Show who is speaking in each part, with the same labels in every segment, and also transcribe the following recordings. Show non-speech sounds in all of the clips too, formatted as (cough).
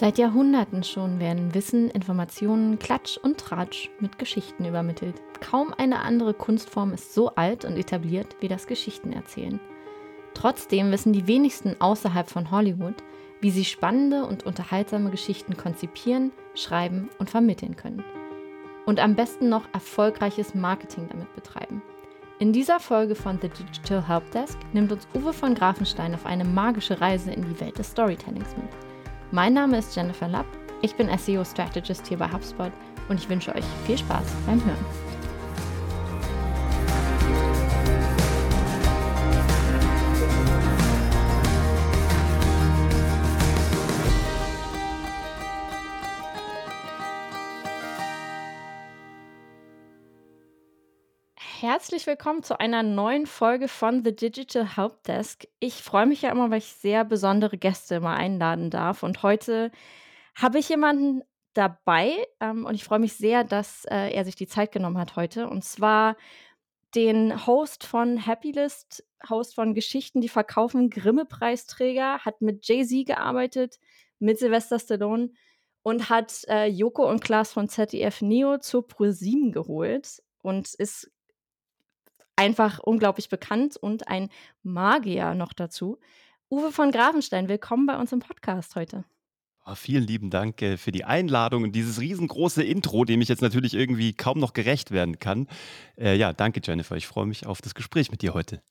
Speaker 1: Seit Jahrhunderten schon werden Wissen, Informationen, Klatsch und Tratsch mit Geschichten übermittelt. Kaum eine andere Kunstform ist so alt und etabliert wie das Geschichtenerzählen. Trotzdem wissen die wenigsten außerhalb von Hollywood, wie sie spannende und unterhaltsame Geschichten konzipieren, schreiben und vermitteln können. Und am besten noch erfolgreiches Marketing damit betreiben. In dieser Folge von The Digital Helpdesk nimmt uns Uwe von Grafenstein auf eine magische Reise in die Welt des Storytellings mit. Mein Name ist Jennifer Lapp, ich bin SEO Strategist hier bei HubSpot und ich wünsche euch viel Spaß beim Hören. Herzlich willkommen zu einer neuen Folge von The Digital Helpdesk. Ich freue mich ja immer, weil ich sehr besondere Gäste mal einladen darf. Und heute habe ich jemanden dabei ähm, und ich freue mich sehr, dass äh, er sich die Zeit genommen hat heute. Und zwar den Host von Happylist, Host von Geschichten, die verkaufen, Grimme-Preisträger, hat mit Jay-Z gearbeitet, mit Sylvester Stallone und hat äh, Joko und Klaas von ZDF Neo zur ProSieben geholt und ist einfach unglaublich bekannt und ein Magier noch dazu. Uwe von Grafenstein, willkommen bei uns im Podcast heute.
Speaker 2: Oh, vielen lieben Dank äh, für die Einladung und dieses riesengroße Intro, dem ich jetzt natürlich irgendwie kaum noch gerecht werden kann. Äh, ja, danke Jennifer. Ich freue mich auf das Gespräch mit dir heute.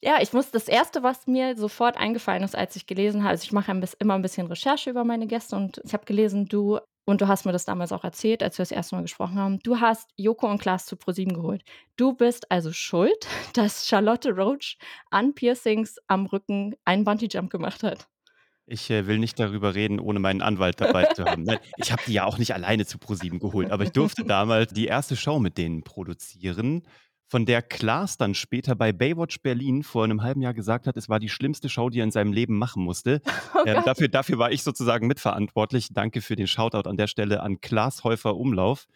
Speaker 1: Ja, ich muss das erste, was mir sofort eingefallen ist, als ich gelesen habe, also ich mache immer ein bisschen Recherche über meine Gäste und ich habe gelesen, du und du hast mir das damals auch erzählt, als wir das erste Mal gesprochen haben. Du hast Joko und Klaas zu ProSieben geholt. Du bist also schuld, (laughs) dass Charlotte Roach an Piercings am Rücken einen Bungee-Jump gemacht hat.
Speaker 2: Ich äh, will nicht darüber reden, ohne meinen Anwalt dabei zu haben. Nein, ich habe die ja auch nicht alleine zu ProSieben geholt, aber ich durfte damals die erste Show mit denen produzieren von der Klaas dann später bei Baywatch Berlin vor einem halben Jahr gesagt hat, es war die schlimmste Show, die er in seinem Leben machen musste. (laughs) Oh ähm, dafür, dafür war ich sozusagen mitverantwortlich. Danke für den Shoutout an der Stelle an Klaas Häufer Umlauf.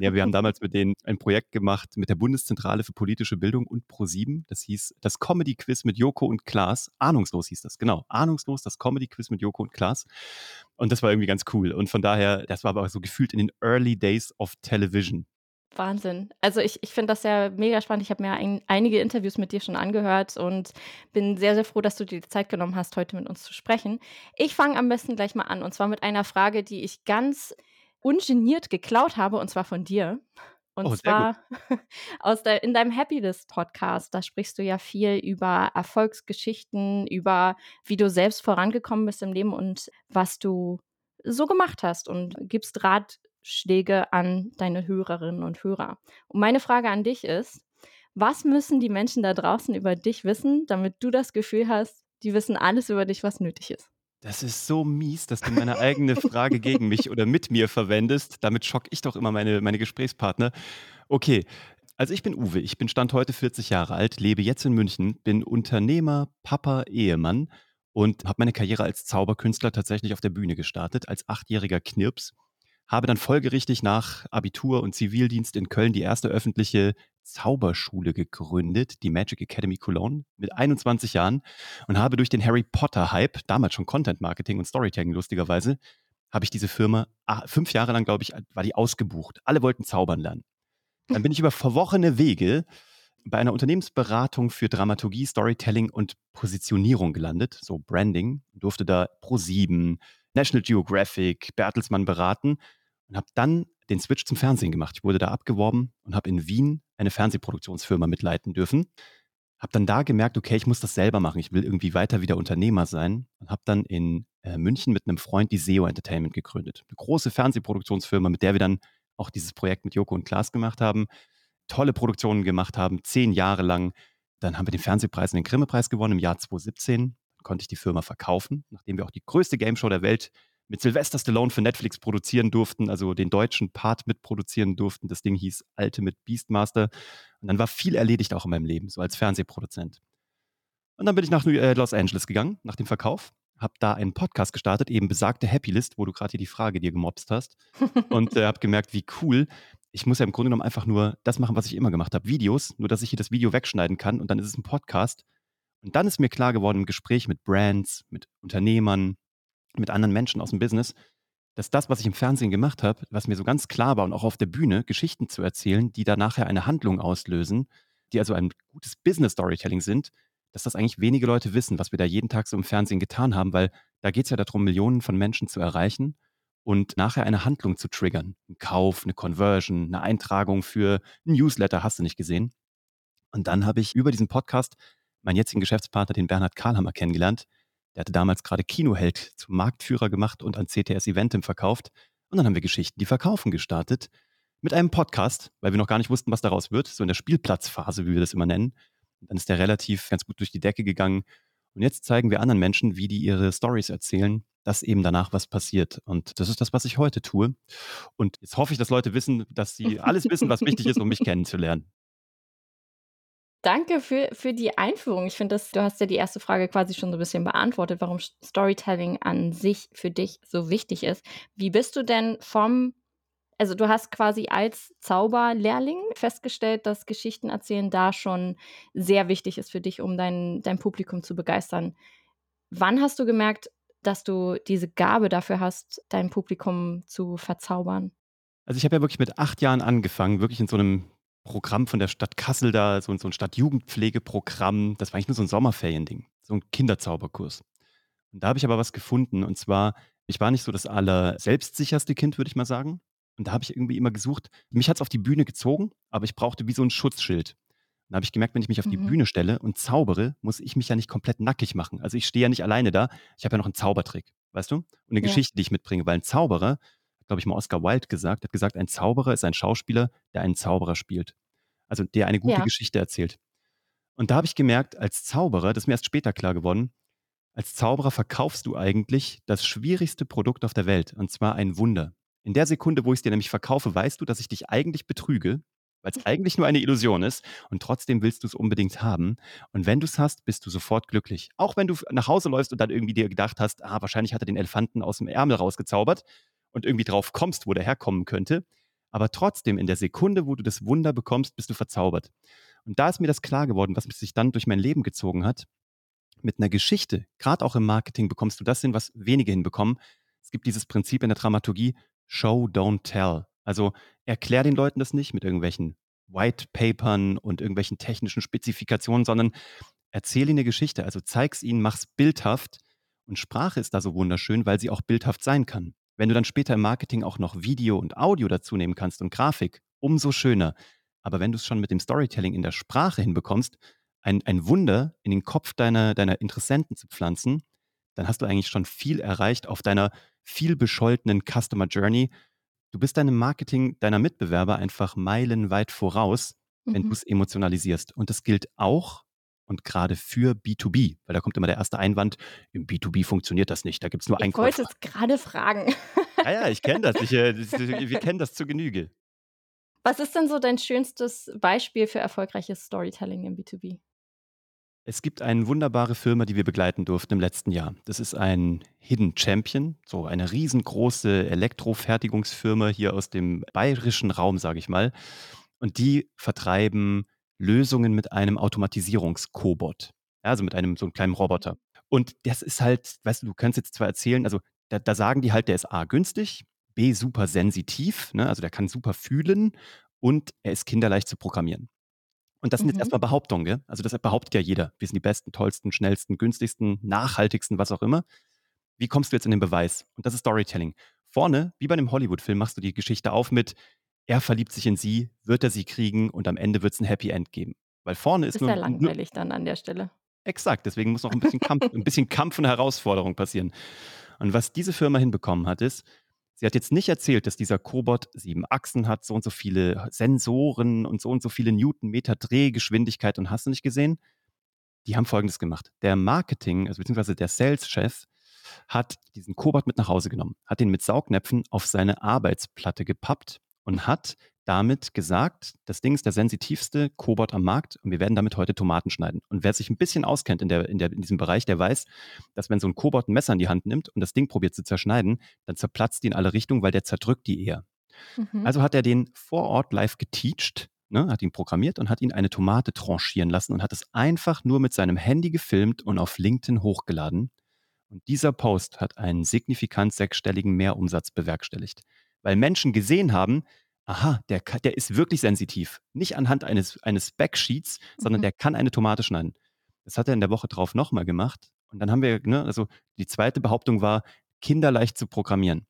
Speaker 2: Ja, wir haben damals mit denen ein Projekt gemacht mit der Bundeszentrale für politische Bildung und Pro7. Das hieß das Comedy Quiz mit Joko und Klaas. Ahnungslos hieß das, genau. Ahnungslos, das Comedy Quiz mit Joko und Klaas. Und das war irgendwie ganz cool. Und von daher, das war aber so gefühlt in den Early Days of Television.
Speaker 1: Wahnsinn. Also ich, ich finde das ja mega spannend. Ich habe mir ein, einige Interviews mit dir schon angehört und bin sehr, sehr froh, dass du dir die Zeit genommen hast, heute mit uns zu sprechen. Ich fange am besten gleich mal an und zwar mit einer Frage, die ich ganz ungeniert geklaut habe und zwar von dir. Und oh, zwar (laughs) aus der, in deinem Happylist Podcast. Da sprichst du ja viel über Erfolgsgeschichten, über wie du selbst vorangekommen bist im Leben und was du so gemacht hast und gibst Rat Schläge an deine Hörerinnen und Hörer. Und meine Frage an dich ist, was müssen die Menschen da draußen über dich wissen, damit du das Gefühl hast, die wissen alles über dich, was nötig ist?
Speaker 2: Das ist so mies, dass du meine eigene Frage gegen mich oder mit mir verwendest. Damit schock ich doch immer meine, meine Gesprächspartner. Okay, also ich bin Uwe, ich bin Stand heute 40 Jahre alt, lebe jetzt in München, bin Unternehmer, Papa, Ehemann und habe meine Karriere als Zauberkünstler tatsächlich auf der Bühne gestartet, als achtjähriger Knirps habe dann folgerichtig nach Abitur und Zivildienst in Köln die erste öffentliche Zauberschule gegründet, die Magic Academy Cologne, mit 21 Jahren und habe durch den Harry Potter-Hype, damals schon Content Marketing und Storytelling lustigerweise, habe ich diese Firma ah, fünf Jahre lang, glaube ich, war die ausgebucht. Alle wollten zaubern lernen. Dann bin ich über verworrene Wege bei einer Unternehmensberatung für Dramaturgie, Storytelling und Positionierung gelandet, so Branding, durfte da Pro7, National Geographic, Bertelsmann beraten und habe dann den Switch zum Fernsehen gemacht. Ich wurde da abgeworben und habe in Wien eine Fernsehproduktionsfirma mitleiten dürfen. Habe dann da gemerkt, okay, ich muss das selber machen. Ich will irgendwie weiter wieder Unternehmer sein und habe dann in äh, München mit einem Freund die SEO Entertainment gegründet. Eine große Fernsehproduktionsfirma, mit der wir dann auch dieses Projekt mit Joko und Klaas gemacht haben, tolle Produktionen gemacht haben, zehn Jahre lang. Dann haben wir den Fernsehpreis und den Grimme-Preis gewonnen im Jahr 2017 konnte ich die Firma verkaufen, nachdem wir auch die größte Game Show der Welt mit Sylvester Stallone für Netflix produzieren durften, also den deutschen Part mitproduzieren durften. Das Ding hieß Ultimate Beastmaster. Und dann war viel erledigt auch in meinem Leben, so als Fernsehproduzent. Und dann bin ich nach äh, Los Angeles gegangen, nach dem Verkauf, habe da einen Podcast gestartet, eben besagte Happy List, wo du gerade hier die Frage dir gemobst hast. und äh, habe gemerkt, wie cool. Ich muss ja im Grunde genommen einfach nur das machen, was ich immer gemacht habe. Videos, nur dass ich hier das Video wegschneiden kann und dann ist es ein Podcast und dann ist mir klar geworden im Gespräch mit Brands, mit Unternehmern, mit anderen Menschen aus dem Business, dass das, was ich im Fernsehen gemacht habe, was mir so ganz klar war und auch auf der Bühne, Geschichten zu erzählen, die da nachher eine Handlung auslösen, die also ein gutes Business-Storytelling sind, dass das eigentlich wenige Leute wissen, was wir da jeden Tag so im Fernsehen getan haben, weil da geht es ja darum, Millionen von Menschen zu erreichen und nachher eine Handlung zu triggern. Ein Kauf, eine Conversion, eine Eintragung für ein Newsletter, hast du nicht gesehen. Und dann habe ich über diesen Podcast meinen jetzigen Geschäftspartner, den Bernhard Karlhammer, kennengelernt. Der hatte damals gerade Kinoheld zum Marktführer gemacht und an CTS Eventim verkauft. Und dann haben wir Geschichten, die verkaufen gestartet mit einem Podcast, weil wir noch gar nicht wussten, was daraus wird, so in der Spielplatzphase, wie wir das immer nennen. Und dann ist der relativ ganz gut durch die Decke gegangen. Und jetzt zeigen wir anderen Menschen, wie die ihre Stories erzählen, dass eben danach was passiert. Und das ist das, was ich heute tue. Und jetzt hoffe ich, dass Leute wissen, dass sie (laughs) alles wissen, was wichtig ist, um mich kennenzulernen.
Speaker 1: Danke für, für die Einführung. Ich finde, du hast ja die erste Frage quasi schon so ein bisschen beantwortet, warum Storytelling an sich für dich so wichtig ist. Wie bist du denn vom also du hast quasi als Zauberlehrling festgestellt, dass Geschichtenerzählen da schon sehr wichtig ist für dich, um dein, dein Publikum zu begeistern. Wann hast du gemerkt, dass du diese Gabe dafür hast, dein Publikum zu verzaubern?
Speaker 2: Also ich habe ja wirklich mit acht Jahren angefangen, wirklich in so einem Programm von der Stadt Kassel da, so, so ein Stadtjugendpflegeprogramm. Das war eigentlich nur so ein Sommerferiending, so ein Kinderzauberkurs. Und da habe ich aber was gefunden. Und zwar, ich war nicht so das aller selbstsicherste Kind, würde ich mal sagen. Und da habe ich irgendwie immer gesucht, mich hat es auf die Bühne gezogen, aber ich brauchte wie so ein Schutzschild. Dann habe ich gemerkt, wenn ich mich auf die
Speaker 1: Mhm.
Speaker 2: Bühne stelle und zaubere, muss ich mich ja nicht komplett nackig machen. Also ich stehe ja nicht alleine da. Ich habe ja noch einen Zaubertrick, weißt du? Und eine
Speaker 1: Ja.
Speaker 2: Geschichte, die ich mitbringe. Weil ein Zauberer, glaube ich, mal Oscar Wilde gesagt, hat gesagt, ein Zauberer ist ein Schauspieler, der einen Zauberer spielt. Also der eine gute
Speaker 1: Ja.
Speaker 2: Geschichte erzählt. Und da habe ich gemerkt, als Zauberer, das ist mir erst später klar geworden, als Zauberer verkaufst du eigentlich das schwierigste Produkt auf der Welt, und zwar ein Wunder. In der Sekunde, wo ich es dir nämlich verkaufe, weißt du, dass ich dich eigentlich betrüge, weil es (laughs) eigentlich nur eine Illusion ist und trotzdem willst du es unbedingt haben. Und wenn du es hast, bist du sofort glücklich. Auch wenn du nach Hause läufst und dann irgendwie dir gedacht hast, ah, wahrscheinlich hat er den Elefanten aus dem Ärmel rausgezaubert und irgendwie drauf kommst, wo der herkommen könnte. Aber trotzdem, in der Sekunde, wo du das Wunder bekommst, bist du verzaubert. Und da ist mir das klar geworden, was sich dann durch mein Leben gezogen hat mit einer Geschichte, gerade auch im Marketing, bekommst du das hin, was wenige hinbekommen. Es gibt dieses Prinzip in der Dramaturgie, Show, don't tell. Also erklär den Leuten das nicht mit irgendwelchen White Papern und irgendwelchen technischen Spezifikationen, sondern erzähl ihnen eine Geschichte. Also zeig's ihnen, mach's bildhaft. Und Sprache ist da so wunderschön, weil sie auch bildhaft sein kann. Wenn du dann später im Marketing auch noch Video und Audio dazu nehmen kannst und Grafik, umso schöner. Aber wenn du es schon mit dem Storytelling in der Sprache hinbekommst, ein, ein Wunder in den Kopf deiner, deiner Interessenten zu pflanzen, dann hast du eigentlich schon viel erreicht auf deiner viel bescholtenen Customer Journey. Du bist deinem Marketing deiner Mitbewerber einfach meilenweit voraus, wenn du
Speaker 1: Mhm.
Speaker 2: es emotionalisierst. Und das gilt auch und gerade für B2B, weil da kommt immer der erste Einwand, im B2B funktioniert das nicht, da gibt es nur
Speaker 1: Ich wollte
Speaker 2: Einkäufer.
Speaker 1: es gerade fragen.
Speaker 2: Ja, ja, ich kenne das. Ich, äh, das wir kennen das zur Genüge.
Speaker 1: Was ist denn so dein schönstes Beispiel für erfolgreiches Storytelling im B2B?
Speaker 2: Es gibt eine wunderbare Firma, die wir begleiten durften im letzten Jahr. Das ist ein Hidden Champion, so eine riesengroße Elektrofertigungsfirma hier aus dem bayerischen Raum, sage ich mal. Und die vertreiben Lösungen mit einem Automatisierungskobot. Ja, also mit einem so einem kleinen Roboter. Und das ist halt, weißt du, du kannst jetzt zwar erzählen, also da, da sagen die halt, der ist A günstig, B super sensitiv, ne? also der kann super fühlen und er ist kinderleicht zu programmieren. Und das sind jetzt
Speaker 1: Mhm.
Speaker 2: erstmal Behauptungen, gell? Also das behauptet ja jeder. Wir sind die besten, tollsten, schnellsten, günstigsten, nachhaltigsten, was auch immer. Wie kommst du jetzt in den Beweis? Und das ist Storytelling. Vorne, wie bei einem Hollywood-Film, machst du die Geschichte auf mit, er verliebt sich in sie, wird er sie kriegen und am Ende wird es ein Happy End geben. Weil vorne ist
Speaker 1: Ist
Speaker 2: nur,
Speaker 1: ja
Speaker 2: nur
Speaker 1: langweilig dann an der Stelle.
Speaker 2: exakt, deswegen muss noch ein bisschen Kampf, ein (laughs) bisschen Kampf und Herausforderung passieren. Und was diese Firma hinbekommen hat, ist, sie hat jetzt nicht erzählt, dass dieser Cobot sieben Achsen hat, so und so viele Sensoren und so und so viele Newtonmeter Drehgeschwindigkeit und hast du nicht gesehen? Die haben Folgendes gemacht. Der Marketing, also beziehungsweise der Sales-Chef, hat diesen Cobot mit nach Hause genommen, hat ihn mit Saugnäpfen auf seine Arbeitsplatte gepappt und hat damit gesagt, das Ding ist der sensitivste Cobot am Markt und wir werden damit heute Tomaten schneiden. Und wer sich ein bisschen auskennt in, der, in, der, in diesem Bereich, der weiß, dass wenn so ein Cobot ein Messer in die Hand nimmt und das Ding probiert zu zerschneiden, dann zerplatzt die in alle Richtungen, weil der zerdrückt die eher.
Speaker 1: Mhm.
Speaker 2: Also hat er den vor Ort live geteacht, ne, hat ihn programmiert und hat ihn eine Tomate tranchieren lassen und hat es einfach nur mit seinem Handy gefilmt und auf LinkedIn hochgeladen. Und dieser Post hat einen signifikant sechsstelligen Mehrumsatz bewerkstelligt, weil Menschen gesehen haben, aha, der, der ist wirklich sensitiv. Nicht anhand eines, eines Backsheets, sondern
Speaker 1: Mhm.
Speaker 2: der kann eine Tomate schneiden. Das hat er in der Woche drauf nochmal gemacht. Und dann haben wir, ne, also die zweite Behauptung war, kinderleicht zu programmieren.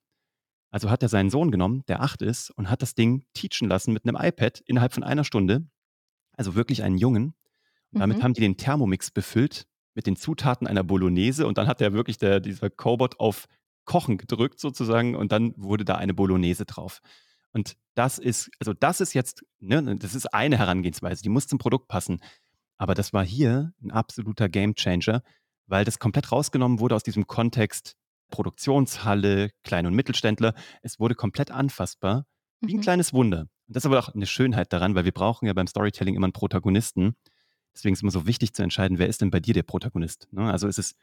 Speaker 2: Also hat er seinen Sohn genommen, der acht ist, und hat das Ding teachen lassen mit einem iPad innerhalb von einer Stunde. Also wirklich einen Jungen. Und damit
Speaker 1: Mhm.
Speaker 2: haben die den Thermomix befüllt mit den Zutaten einer Bolognese. Und dann hat er wirklich der, dieser Cobot auf Kochen gedrückt sozusagen. Und dann wurde da eine Bolognese drauf. Und das ist, also das ist jetzt, ne, das ist eine Herangehensweise, die muss zum Produkt passen. Aber das war hier ein absoluter Gamechanger, weil das komplett rausgenommen wurde aus diesem Kontext Produktionshalle, Klein- und Mittelständler. Es wurde komplett anfassbar, wie ein
Speaker 1: Mhm.
Speaker 2: kleines Wunder. Und das ist aber auch eine Schönheit daran, weil wir brauchen ja beim Storytelling immer einen Protagonisten. Deswegen ist es immer so wichtig zu entscheiden, wer ist denn bei dir der Protagonist? Ne? Also ist es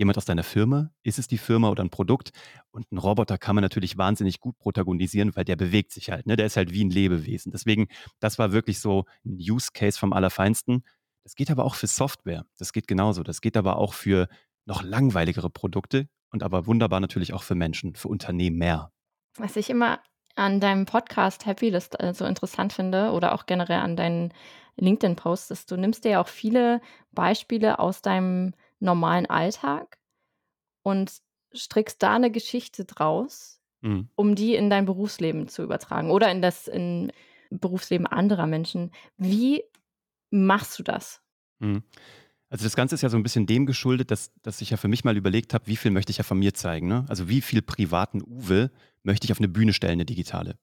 Speaker 2: jemand aus deiner Firma? Ist es die Firma oder ein Produkt? Und einen Roboter kann man natürlich wahnsinnig gut protagonisieren, weil der bewegt sich halt. Ne? Der ist halt wie ein Lebewesen. Deswegen, das war wirklich so ein Use Case vom Allerfeinsten. Das geht aber auch für Software. Das geht genauso. Das geht aber auch für noch langweiligere Produkte und aber wunderbar natürlich auch für Menschen, für Unternehmen mehr.
Speaker 1: Was ich immer an deinem Podcast Happylist äh, so interessant finde oder auch generell an deinen LinkedIn-Posts ist, du nimmst dir ja auch viele Beispiele aus deinem normalen Alltag und strickst da eine Geschichte draus,
Speaker 2: Mhm.
Speaker 1: um die in dein Berufsleben zu übertragen oder in das in Berufsleben anderer Menschen. Wie machst du das?
Speaker 2: Mhm. Also das Ganze ist ja so ein bisschen dem geschuldet, dass, dass ich ja für mich mal überlegt habe, wie viel möchte ich ja von mir zeigen. Ne? Also wie viel privaten Uwe möchte ich auf eine Bühne stellen, eine digitale.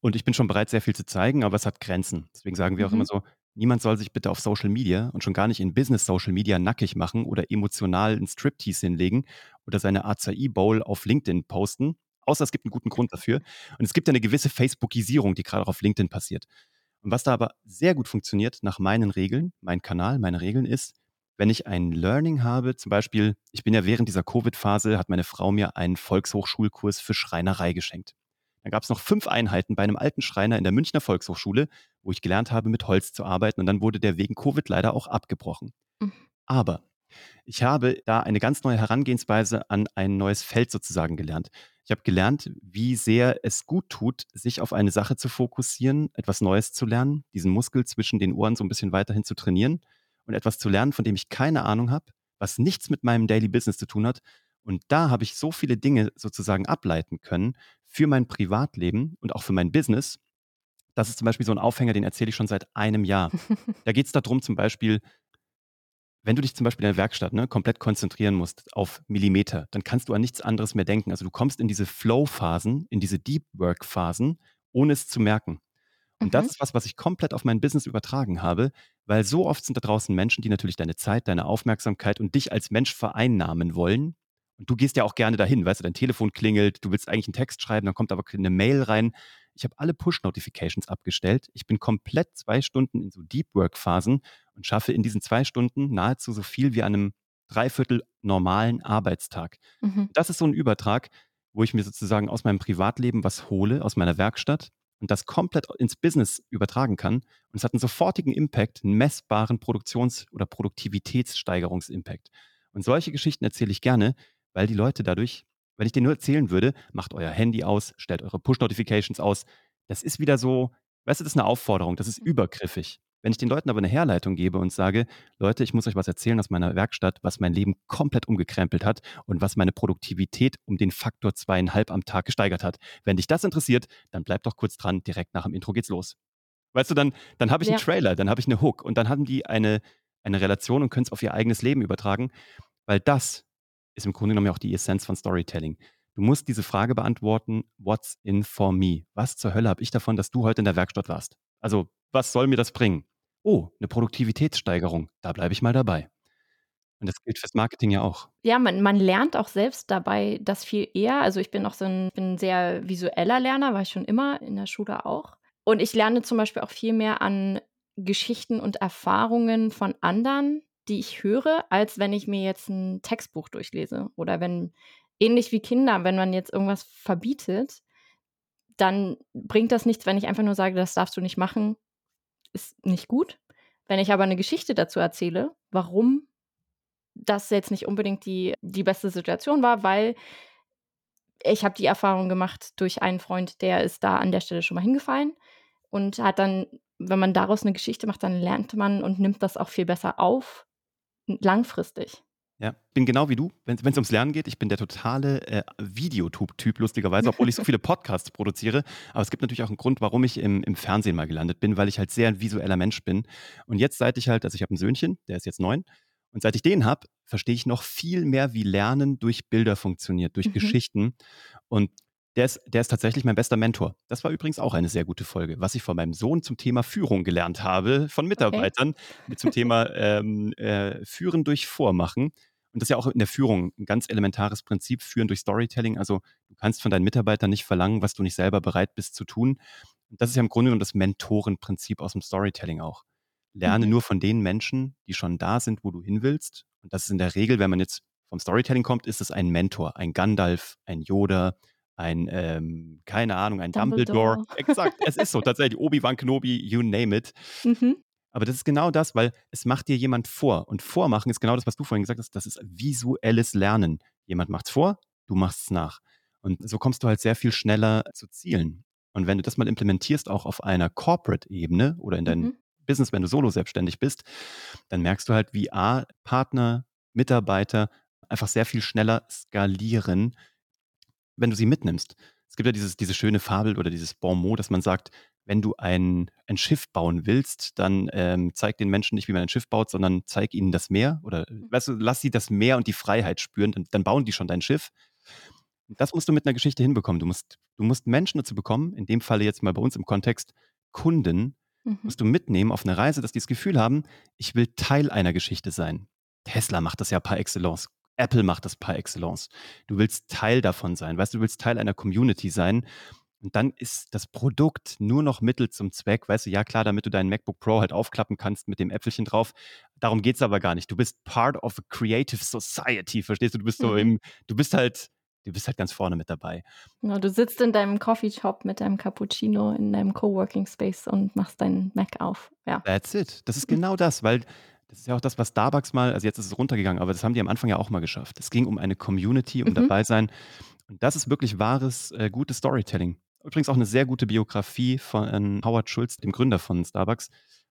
Speaker 2: Und ich bin schon bereit, sehr viel zu zeigen, aber es hat Grenzen. Deswegen sagen wir auch immer
Speaker 1: Mhm.
Speaker 2: so, niemand soll sich bitte auf Social Media und schon gar nicht in Business Social Media nackig machen oder emotional einen Striptease hinlegen oder seine Acai Bowl auf LinkedIn posten. Außer es gibt einen guten Grund dafür. Und es gibt ja eine gewisse Facebookisierung, die gerade auch auf LinkedIn passiert. Und was da aber sehr gut funktioniert nach meinen Regeln, mein Kanal, meine Regeln ist, wenn ich ein Learning habe, zum Beispiel, ich bin ja während dieser Covid-Phase, hat meine Frau mir einen Volkshochschulkurs für Schreinerei geschenkt. Dann gab es noch fünf Einheiten bei einem alten Schreiner in der Münchner Volkshochschule, wo ich gelernt habe, mit Holz zu arbeiten. Und dann wurde der wegen Covid leider auch abgebrochen.
Speaker 1: Mhm.
Speaker 2: Aber ich habe da eine ganz neue Herangehensweise an ein neues Feld sozusagen gelernt. Ich habe gelernt, wie sehr es gut tut, sich auf eine Sache zu fokussieren, etwas Neues zu lernen, diesen Muskel zwischen den Ohren so ein bisschen weiterhin zu trainieren und etwas zu lernen, von dem ich keine Ahnung habe, was nichts mit meinem Daily Business zu tun hat. Und da habe ich so viele Dinge sozusagen ableiten können für mein Privatleben und auch für mein Business. Das ist zum Beispiel so ein Aufhänger, den erzähle ich schon seit einem Jahr. (laughs) Da geht es darum, zum Beispiel, wenn du dich zum Beispiel in der Werkstatt ne, komplett konzentrieren musst auf Millimeter, dann kannst du an nichts anderes mehr denken. Also du kommst in diese Flow-Phasen, in diese Deep Work-Phasen, ohne es zu merken. Und das
Speaker 1: Mhm.
Speaker 2: ist was, was ich komplett auf mein Business übertragen habe, weil so oft sind da draußen Menschen, die natürlich deine Zeit, deine Aufmerksamkeit und dich als Mensch vereinnahmen wollen. Und du gehst ja auch gerne dahin, weißt du, dein Telefon klingelt, du willst eigentlich einen Text schreiben, dann kommt aber eine Mail rein. Ich habe alle Push-Notifications abgestellt. Ich bin komplett zwei Stunden in so Deep Work-Phasen und schaffe in diesen zwei Stunden nahezu so viel wie an einem Dreiviertel normalen Arbeitstag.
Speaker 1: Mhm.
Speaker 2: Das ist so ein Übertrag, wo ich mir sozusagen aus meinem Privatleben was hole, aus meiner Werkstatt und das komplett ins Business übertragen kann. Und es hat einen sofortigen Impact, einen messbaren Produktions- oder Produktivitätssteigerungsimpact. Und solche Geschichten erzähle ich gerne, weil die Leute dadurch, wenn ich denen nur erzählen würde, macht euer Handy aus, stellt eure Push-Notifications aus. Das ist wieder so, weißt du, das ist eine Aufforderung, das ist übergriffig. Wenn ich den Leuten aber eine Herleitung gebe und sage, Leute, ich muss euch was erzählen aus meiner Werkstatt, was mein Leben komplett umgekrempelt hat und was meine Produktivität um den Faktor zweieinhalb am Tag gesteigert hat. Wenn dich das interessiert, dann bleib doch kurz dran, direkt nach dem Intro geht's los. Weißt du, dann, dann habe ich einen
Speaker 1: Ja.
Speaker 2: Trailer, dann habe ich eine Hook und dann haben die eine, eine Relation und können es auf ihr eigenes Leben übertragen, weil das ist im Grunde genommen ja auch die Essenz von Storytelling. Du musst diese Frage beantworten, what's in for me? Was zur Hölle habe ich davon, dass du heute in der Werkstatt warst? Also, was soll mir das bringen? Oh, eine Produktivitätssteigerung, da bleibe ich mal dabei. Und das gilt fürs Marketing ja auch.
Speaker 1: Ja, man man lernt auch selbst dabei das viel eher. Also, ich bin auch so 'n bin 'n sehr visueller Lerner, war ich schon immer, in der Schule auch. Und ich lerne zum Beispiel auch viel mehr an Geschichten und Erfahrungen von anderen, die ich höre, als wenn ich mir jetzt 'n Textbuch durchlese. Oder wenn ähnlich wie Kinder, wenn man jetzt irgendwas verbietet, dann bringt das nichts, wenn ich einfach nur sage: „Das darfst du nicht machen“, ist nicht gut. Wenn ich aber 'ne Geschichte dazu erzähle, warum das jetzt nicht unbedingt die die beste Situation war, weil ich habe die Erfahrung gemacht durch einen Freund, der ist da an der Stelle schon mal hingefallen und hat dann wenn man daraus 'ne Geschichte macht, dann lernt man und nimmt das auch viel besser auf, langfristig.
Speaker 2: Ja, bin genau wie du, wenn wenn's ums Lernen geht. Ich bin der totale, äh, Videotube-Typ lustigerweise, obwohl ich so viele Podcasts produziere. Aber es gibt natürlich auch 'n Grund, warum ich im im Fernsehen mal gelandet bin, weil ich halt sehr 'n visueller Mensch bin. Und jetzt, seit ich halt also, ich habe 'n Söhnchen, der ist jetzt 9. Und seit ich den habe, verstehe ich noch viel mehr, wie Lernen durch Bilder funktioniert, durch
Speaker 1: Mhm.
Speaker 2: Geschichten. Und der ist der ist tatsächlich mein bester Mentor. Das war übrigens auch eine sehr gute Folge, was ich von meinem Sohn zum Thema Führung gelernt habe von
Speaker 1: Okay.
Speaker 2: Mitarbeitern mit zum Thema, ähm, äh, Führen durch Vormachen. Und das ist ja auch in der Führung 'n ganz elementares Prinzip, Führen durch Storytelling. Also, du kannst von deinen Mitarbeitern nicht verlangen, was du nicht selber bereit bist zu tun. Und das ist ja im Grunde genommen das Mentorenprinzip aus'm Storytelling auch. Lerne
Speaker 1: Mhm.
Speaker 2: nur von den Menschen, die schon da sind, wo du hin willst. Und das ist in der Regel, wenn man jetzt vom Storytelling kommt, ist es ein Mentor, ein Gandalf, ein Yoda, ein, ähm, keine Ahnung, ein Dumbledore.
Speaker 1: Dumbledore.
Speaker 2: Exakt, es ist so (laughs) tatsächlich Obi-Wan Kenobi, you name it.
Speaker 1: Mhm.
Speaker 2: Aber das ist genau das, weil es macht dir jemand vor. Und Vormachen ist genau das, was du vorhin gesagt hast, das ist visuelles Lernen. Jemand macht's vor, du machst's nach. Und so kommst du halt sehr viel schneller zu Zielen. Und wenn du das mal implementierst, auch auf einer Corporate-Ebene oder in deinem
Speaker 1: Mhm.
Speaker 2: Business, wenn du solo selbstständig bist, dann merkst du halt, wie A, Partner, Mitarbeiter einfach sehr viel schneller skalieren, wenn du sie mitnimmst. Es gibt ja dieses diese schöne Fabel oder dieses Bon mot, dass man sagt: „Wenn du ein ein Schiff bauen willst, dann, ähm, zeig den Menschen nicht, wie man ein Schiff baut, sondern zeig ihnen das Meer oder,
Speaker 1: Hm.
Speaker 2: weißt du, lass sie das Meer und die Freiheit spüren, dann dann bauen die schon dein Schiff.“ Und das musst du mit 'ner Geschichte hinbekommen. Du musst du musst Menschen dazu bekommen, in dem Falle jetzt mal bei uns im Kontext Kunden,
Speaker 1: Mhm.
Speaker 2: musst du mitnehmen auf 'ne Reise, dass die das Gefühl haben: „Ich will Teil einer Geschichte sein.“ Tesla macht das ja par excellence. Apple macht das par excellence. Du willst Teil davon sein, weißt du, du willst Teil einer Community sein. Und dann ist das Produkt nur noch Mittel zum Zweck. Weißt du, ja klar, damit du deinen MacBook Pro halt aufklappen kannst mit dem Äpfelchen drauf. Darum geht's aber gar nicht. Du bist part of a creative society, verstehst du? Du bist so
Speaker 1: Mhm.
Speaker 2: im du bist halt du bist halt ganz vorne mit dabei.
Speaker 1: Ja, du sitzt in deinem Coffeeshop mit deinem Cappuccino in deinem Coworking Space und machst deinen Mac auf, ja.
Speaker 2: That's it. Das ist
Speaker 1: Mhm.
Speaker 2: genau das, weil das ist ja auch das, was Starbucks mal also, jetzt ist es runtergegangen, aber das haben die am Anfang ja auch mal geschafft. Es ging um eine Community, um
Speaker 1: Mhm.
Speaker 2: dabei sein. Und das ist wirklich wahres, äh, gutes Storytelling. Übrigens auch 'ne sehr gute Biografie von Howard Schultz, dem Gründer von Starbucks.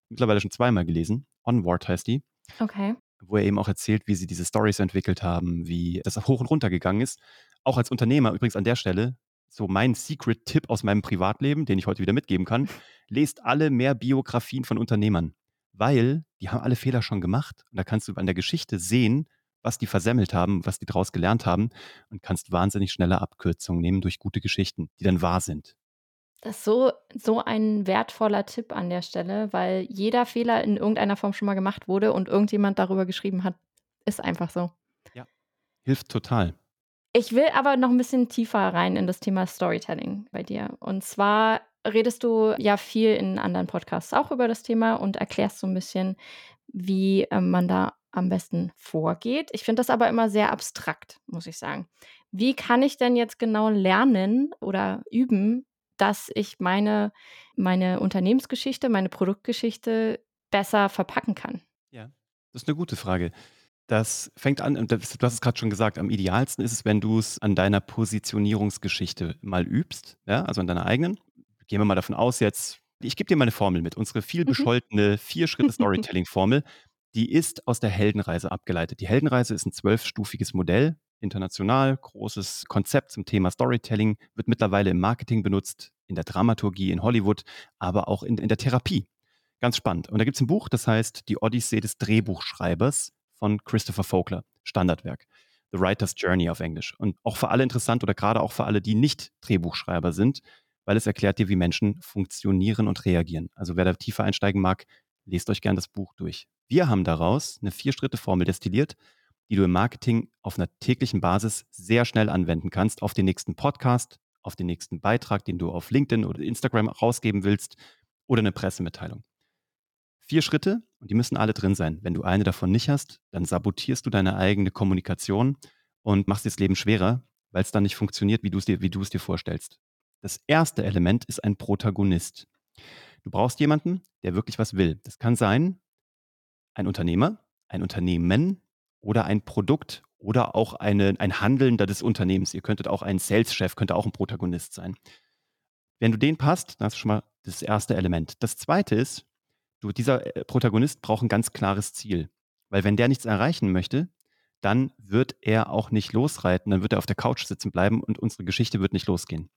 Speaker 2: Mittlerweile schon zweimal gelesen. Onward heißt die.
Speaker 1: Okay.
Speaker 2: Wo er eben auch erzählt, wie sie diese Storys entwickelt haben, wie das hoch und runter gegangen ist. Auch als Unternehmer übrigens an der Stelle, so mein Secret-Tipp aus meinem Privatleben, den ich heute wieder mitgeben kann: Lest alle mehr Biografien von Unternehmern, weil die haben alle Fehler schon gemacht. Und da kannst du an der Geschichte sehen, was die versemmelt haben, was die draus gelernt haben und kannst wahnsinnig schnelle Abkürzungen nehmen durch gute Geschichten, die dann wahr sind.
Speaker 1: Das ist so so ein wertvoller Tipp an der Stelle, weil jeder Fehler in irgendeiner Form schon mal gemacht wurde und irgendjemand darüber geschrieben hat. Ist einfach so.
Speaker 2: Ja, hilft total.
Speaker 1: Ich will aber noch 'n bisschen tiefer rein in das Thema Storytelling bei dir. Und zwar redest du ja viel in anderen Podcasts auch über das Thema und erklärst so 'n bisschen, wie, ähm, man da am besten vorgeht. Ich finde das aber immer sehr abstrakt, muss ich sagen. Wie kann ich denn jetzt genau lernen oder üben, dass ich meine meine Unternehmensgeschichte, meine Produktgeschichte besser verpacken kann?
Speaker 2: Ja, das ist 'ne gute Frage. Das fängt an und du hast es grad schon gesagt, am idealsten ist es, wenn du's an deiner Positionierungsgeschichte mal übst, ja, also an deiner eigenen. Gehen wir mal davon aus jetzt ich gebe dir mal 'ne Formel mit, unsere viel
Speaker 1: Mhm.
Speaker 2: bescholtene (laughs) 4-Schritte-Storytelling-Formel, die ist aus der Heldenreise abgeleitet. Die Heldenreise ist 'n zwölfstufiges Modell, international, großes Konzept zum Thema Storytelling, wird mittlerweile im Marketing benutzt, in der Dramaturgie in Hollywood, aber auch in in der Therapie. Ganz spannend. Und da gibt's 'n Buch, das heißt „Die Odyssee des Drehbuchschreibers“ von Christopher Vogler, Standardwerk. „The Writer's Journey“ auf Englisch. Und auch für alle interessant oder grade auch für alle, die nicht Drehbuchschreiber sind, weil es erklärt dir, wie Menschen funktionieren und reagieren. Also, wer da tiefer einsteigen mag, lest euch gern das Buch durch. Wir haben daraus 'ne 4-Schritte-Formel destilliert, die du im Marketing auf 'ner täglichen Basis sehr schnell anwenden kannst auf den nächsten Podcast, auf den nächsten Beitrag, den du auf LinkedIn oder Instagram rausgeben willst oder 'ne Pressemitteilung. 4 Schritte und die müssen alle drin sein. Wenn du eine davon nicht hast, dann sabotierst du deine eigene Kommunikation und machst dir das Leben schwerer, weil's dann nicht funktioniert, wie du's dir wie du's dir vorstellst. Das 1. Element ist ein Protagonist. Du brauchst jemanden, der wirklich was will. Das kann sein ein Unternehmer, ein Unternehmen oder ein Produkt oder auch eine, ein Handelnder des Unternehmens. Ihr könntet auch ein Sales-Chef, könnte auch ein Protagonist sein. Wenn du den passt, dann hast du schon mal das erste Element. Das zweite ist, du, dieser äh, Protagonist braucht ein ganz klares Ziel. Weil wenn der nichts erreichen möchte, dann wird er auch nicht losreiten, dann wird er auf der Couch sitzen bleiben und unsere Geschichte wird nicht losgehen.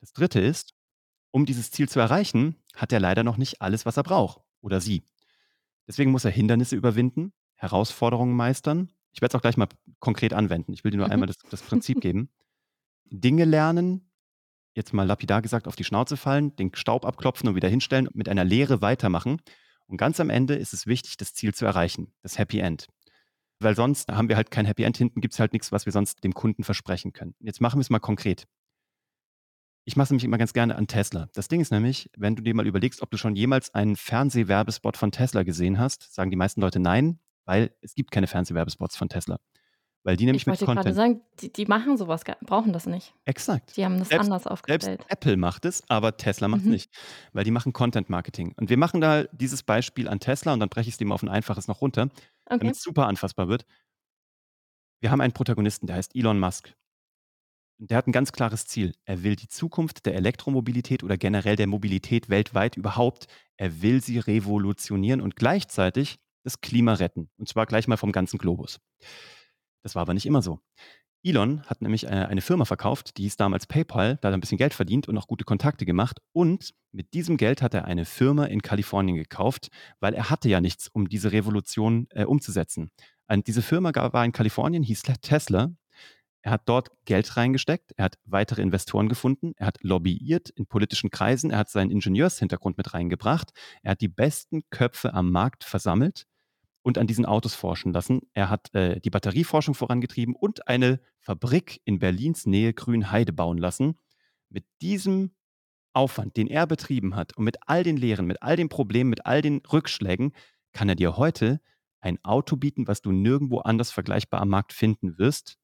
Speaker 2: Das dritte ist, um dieses Ziel zu erreichen, hat er leider noch nicht alles, was er braucht oder sie. Deswegen muss er Hindernisse überwinden, Herausforderungen meistern. Ich werde es auch gleich mal konkret anwenden. Ich will dir nur
Speaker 1: Mhm.
Speaker 2: einmal das, das Prinzip geben. Dinge lernen, jetzt mal lapidar gesagt, auf die Schnauze fallen, den Staub abklopfen und wieder hinstellen, mit einer Lehre weitermachen. Und ganz am Ende ist es wichtig, das Ziel zu erreichen, das Happy End. Weil sonst haben wir halt kein Happy End, hinten gibt es halt nichts, was wir sonst dem Kunden versprechen können. Jetzt machen wir es mal konkret. Ich mache es nämlich immer ganz gerne an Tesla. Das Ding ist nämlich, wenn du dir mal überlegst, ob du schon jemals einen Fernsehwerbespot von Tesla gesehen hast, sagen die meisten Leute nein, weil es gibt keine Fernsehwerbespots von Tesla. Weil die nämlich
Speaker 1: Ich
Speaker 2: mit
Speaker 1: wollte gerade
Speaker 2: Content.
Speaker 1: sagen, die, die machen sowas, brauchen das nicht.
Speaker 2: Exakt.
Speaker 1: Die haben das
Speaker 2: Selbst-
Speaker 1: anders
Speaker 2: Selbst
Speaker 1: aufgestellt.
Speaker 2: Apple macht es, aber Tesla macht es
Speaker 1: Mhm.
Speaker 2: nicht, weil die machen Content Marketing. Und wir machen da dieses Beispiel an Tesla und dann breche ich es mal auf ein einfaches noch runter,
Speaker 1: Okay.
Speaker 2: damit es super anfassbar wird. Wir haben einen Protagonisten, der heißt Elon Musk. Und der hat ein ganz klares Ziel. Er will die Zukunft der Elektromobilität oder generell der Mobilität weltweit überhaupt, er will sie revolutionieren und gleichzeitig das Klima retten. Und zwar gleich mal vom ganzen Globus. Das war aber nicht immer so. Elon hat nämlich äh, eine Firma verkauft, die hieß damals PayPal, da hat er ein bisschen Geld verdient und auch gute Kontakte gemacht. Und mit diesem Geld hat er eine Firma in Kalifornien gekauft, weil er hatte ja nichts, um diese Revolution äh, umzusetzen. Und diese Firma war in Kalifornien, hieß Tesla. Er hat dort Geld reingesteckt, er hat weitere Investoren gefunden, er hat lobbyiert in politischen Kreisen, er hat seinen Ingenieurshintergrund mit reingebracht, er hat die besten Köpfe am Markt versammelt und an diesen Autos forschen lassen. Er hat äh, die Batterieforschung vorangetrieben und eine Fabrik in Berlins Nähe Grünheide bauen lassen. Mit diesem Aufwand, den er betrieben hat und mit all den Lehren, mit all den Problemen, mit all den Rückschlägen, kann er dir heute ein Auto bieten, was du nirgendwo anders vergleichbar am Markt finden wirst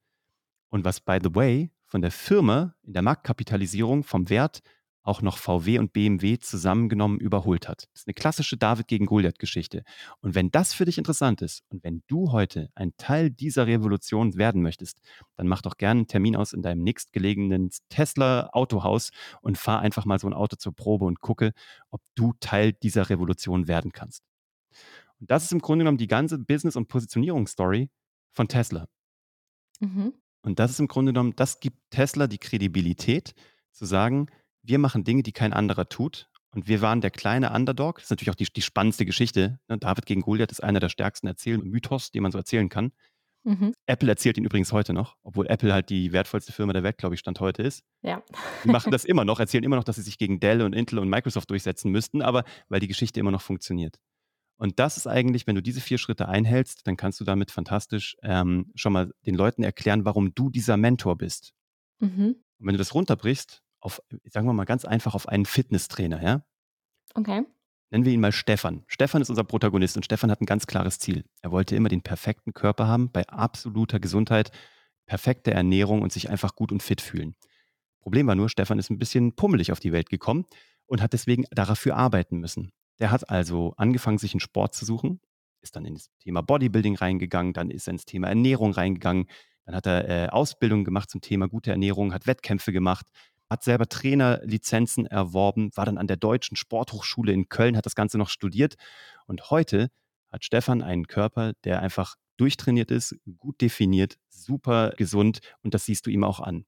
Speaker 2: und was, by the way, von der Firma in der Marktkapitalisierung vom Wert auch noch VW und BMW zusammengenommen überholt hat. Das ist eine klassische David gegen Goliath-Geschichte. Und wenn das für dich interessant ist und wenn du heute ein Teil dieser Revolution werden möchtest, dann mach doch gerne einen Termin aus in deinem nächstgelegenen Tesla-Autohaus und fahr einfach mal so ein Auto zur Probe und gucke, ob du Teil dieser Revolution werden kannst. Und das ist im Grunde genommen die ganze Business- und Positionierungsstory von Tesla.
Speaker 1: Mhm.
Speaker 2: Und das ist im Grunde genommen, das gibt Tesla die Kredibilität, zu sagen, wir machen Dinge, die kein anderer tut. Und wir waren der kleine Underdog. Das ist natürlich auch die, die spannendste Geschichte. ne? David gegen Goliath ist einer der stärksten Erzähl-Mythos, den man so erzählen kann.
Speaker 1: Mhm.
Speaker 2: Apple erzählt ihn übrigens heute noch, obwohl Apple halt die wertvollste Firma der Welt, glaube ich, Stand heute ist.
Speaker 1: Ja.
Speaker 2: Die machen das immer noch, erzählen immer noch, dass sie sich gegen Dell und Intel und Microsoft durchsetzen müssten, aber weil die Geschichte immer noch funktioniert. Und das ist eigentlich, wenn du diese vier Schritte einhältst, dann kannst du damit fantastisch ähm, schon mal den Leuten erklären, warum du dieser Mentor bist.
Speaker 1: Mhm.
Speaker 2: Und wenn du das runterbrichst, auf, sagen wir mal ganz einfach, auf einen Fitnesstrainer, ja,
Speaker 1: Okay.
Speaker 2: nennen wir ihn mal Stefan. Stefan ist unser Protagonist und Stefan hat ein ganz klares Ziel. Er wollte immer den perfekten Körper haben, bei absoluter Gesundheit, perfekte Ernährung und sich einfach gut und fit fühlen. Problem war nur, Stefan ist ein bisschen pummelig auf die Welt gekommen und hat deswegen dafür arbeiten müssen. Der hat also angefangen, sich einen Sport zu suchen, ist dann ins Thema Bodybuilding reingegangen, dann ist er ins Thema Ernährung reingegangen, dann hat er äh, Ausbildung gemacht zum Thema gute Ernährung, hat Wettkämpfe gemacht, hat selber Trainerlizenzen erworben, war dann an der Deutschen Sporthochschule in Köln, hat das Ganze noch studiert und heute hat Stefan einen Körper, der einfach durchtrainiert ist, gut definiert, super gesund und das siehst du ihm auch an.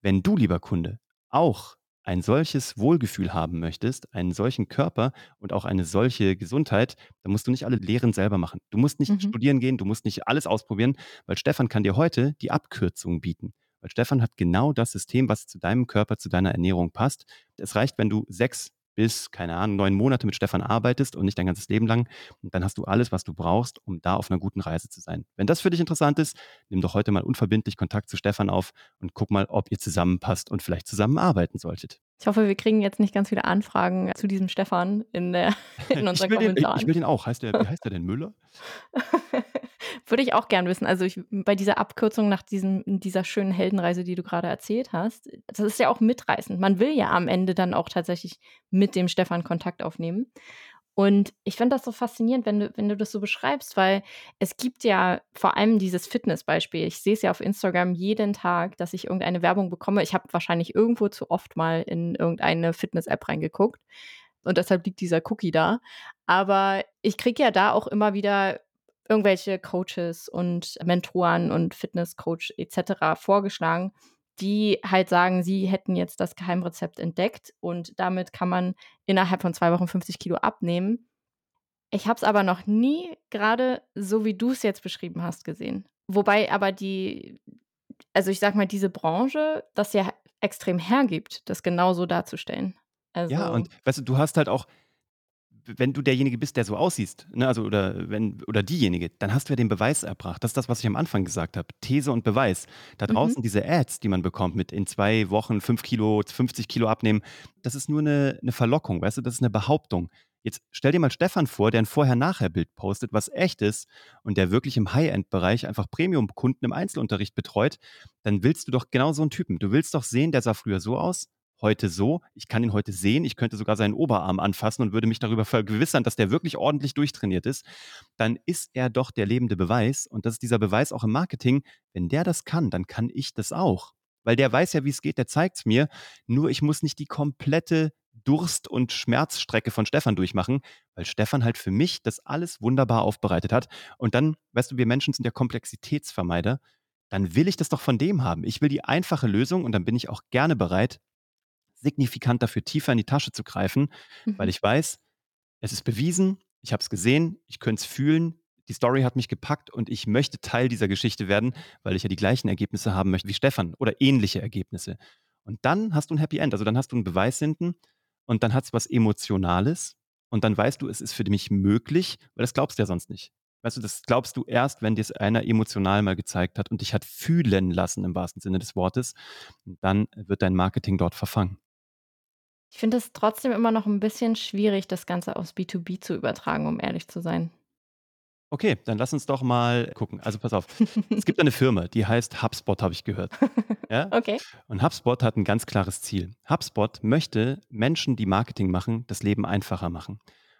Speaker 2: Wenn du, lieber Kunde, auch ein solches Wohlgefühl haben möchtest, einen solchen Körper und auch eine solche Gesundheit, dann musst du nicht alle Lehren selber machen. Du musst nicht
Speaker 1: Mhm.
Speaker 2: studieren gehen, du musst nicht alles ausprobieren, weil Stefan kann dir heute die Abkürzung bieten. Weil Stefan hat genau das System, was zu deinem Körper, zu deiner Ernährung passt. Es reicht, wenn du sechs bis, keine Ahnung, neun Monate mit Stefan arbeitest und nicht dein ganzes Leben lang. Und dann hast du alles, was du brauchst, um da auf einer guten Reise zu sein. Wenn das für dich interessant ist, nimm doch heute mal unverbindlich Kontakt zu Stefan auf und guck mal, ob ihr zusammenpasst und vielleicht zusammenarbeiten solltet.
Speaker 1: Ich hoffe, wir kriegen jetzt nicht ganz viele Anfragen zu diesem Stefan in, der, (laughs) in
Speaker 2: Ich
Speaker 1: unseren
Speaker 2: will, den, ich,
Speaker 1: Kommentaren.
Speaker 2: ich will den auch. Heißt der, wie heißt der denn Müller? (laughs)
Speaker 1: Würde ich auch gern wissen. Also ich, bei dieser Abkürzung nach diesem, dieser schönen Heldenreise, die du gerade erzählt hast, das ist ja auch mitreißend. Man will ja am Ende dann auch tatsächlich mit dem Stefan Kontakt aufnehmen. Und ich finde das so faszinierend, wenn du wenn du das so beschreibst, weil es gibt ja vor allem dieses Fitnessbeispiel. Ich sehe es ja auf Instagram jeden Tag, dass ich irgendeine Werbung bekomme. Ich habe wahrscheinlich irgendwo zu oft mal in irgendeine Fitness-App reingeguckt und deshalb liegt dieser Cookie da. Aber ich kriege ja da auch immer wieder irgendwelche Coaches und Mentoren und Fitnesscoach et cetera vorgeschlagen, die halt sagen, sie hätten jetzt das Geheimrezept entdeckt und damit kann man innerhalb von 2 Wochen 50 Kilo abnehmen. Ich habe es aber noch nie gerade so, wie du es jetzt beschrieben hast, gesehen. Wobei aber die also, ich sage mal, diese Branche das ja extrem hergibt, das genauso darzustellen.
Speaker 2: Ja,
Speaker 1: Also
Speaker 2: und weißt du, du hast halt auch wenn du derjenige bist, der so aussiehst, ne, also oder wenn oder diejenige, dann hast du ja den Beweis erbracht. Das ist das, was ich am Anfang gesagt habe. These und Beweis. Da
Speaker 1: mhm,
Speaker 2: draußen diese Ads, die man bekommt mit in 2 Wochen 5 Kilo, 50 Kilo abnehmen, das ist nur eine 'ne Verlockung, weißt du? Das ist eine Behauptung. Jetzt stell dir mal Stefan vor, der ein Vorher-Nachher-Bild postet, was echt ist und der wirklich im High-End-Bereich einfach Premium-Kunden im Einzelunterricht betreut, dann willst du doch genau so einen Typen. Du willst doch sehen, der sah früher so aus, heute so. Ich kann ihn heute sehen. Ich könnte sogar seinen Oberarm anfassen und würde mich darüber vergewissern, dass der wirklich ordentlich durchtrainiert ist. Dann ist er doch der lebende Beweis. Und das ist dieser Beweis auch im Marketing. Wenn der das kann, dann kann ich das auch. Weil der weiß ja, wie es geht, der zeigt es mir. Nur ich muss nicht die komplette Durst- und Schmerzstrecke von Stefan durchmachen, weil Stefan halt für mich das alles wunderbar aufbereitet hat. Und dann, weißt du, wir Menschen sind ja Komplexitätsvermeider. Dann will ich das doch von dem haben. Ich will die einfache Lösung und dann bin ich auch gerne bereit, signifikant dafür tiefer in die Tasche zu greifen, weil
Speaker 1: mhm.
Speaker 2: ich weiß, es ist bewiesen, ich habe es gesehen, ich könnte es fühlen, die Story hat mich gepackt und ich möchte Teil dieser Geschichte werden, weil ich ja die gleichen Ergebnisse haben möchte wie Stefan oder ähnliche Ergebnisse. Und dann hast du ein Happy End, also dann hast du einen Beweis hinten und dann hat es was Emotionales und dann weißt du, es ist für mich möglich, weil das glaubst du ja sonst nicht. Weißt du, das glaubst du erst, wenn dir es einer emotional mal gezeigt hat und dich hat fühlen lassen im wahrsten Sinne des Wortes. Und dann wird dein Marketing dort verfangen.
Speaker 1: Ich finde es trotzdem immer noch ein bisschen schwierig, das Ganze aufs B2B zu übertragen, um ehrlich zu sein.
Speaker 2: Okay, dann lass uns doch mal gucken. Also pass auf. Es gibt (laughs) eine Firma, die heißt HubSpot, habe ich gehört. (laughs) Ja?
Speaker 1: Okay.
Speaker 2: Und HubSpot hat ein ganz klares Ziel. HubSpot möchte Menschen, die Marketing machen, das Leben einfacher machen.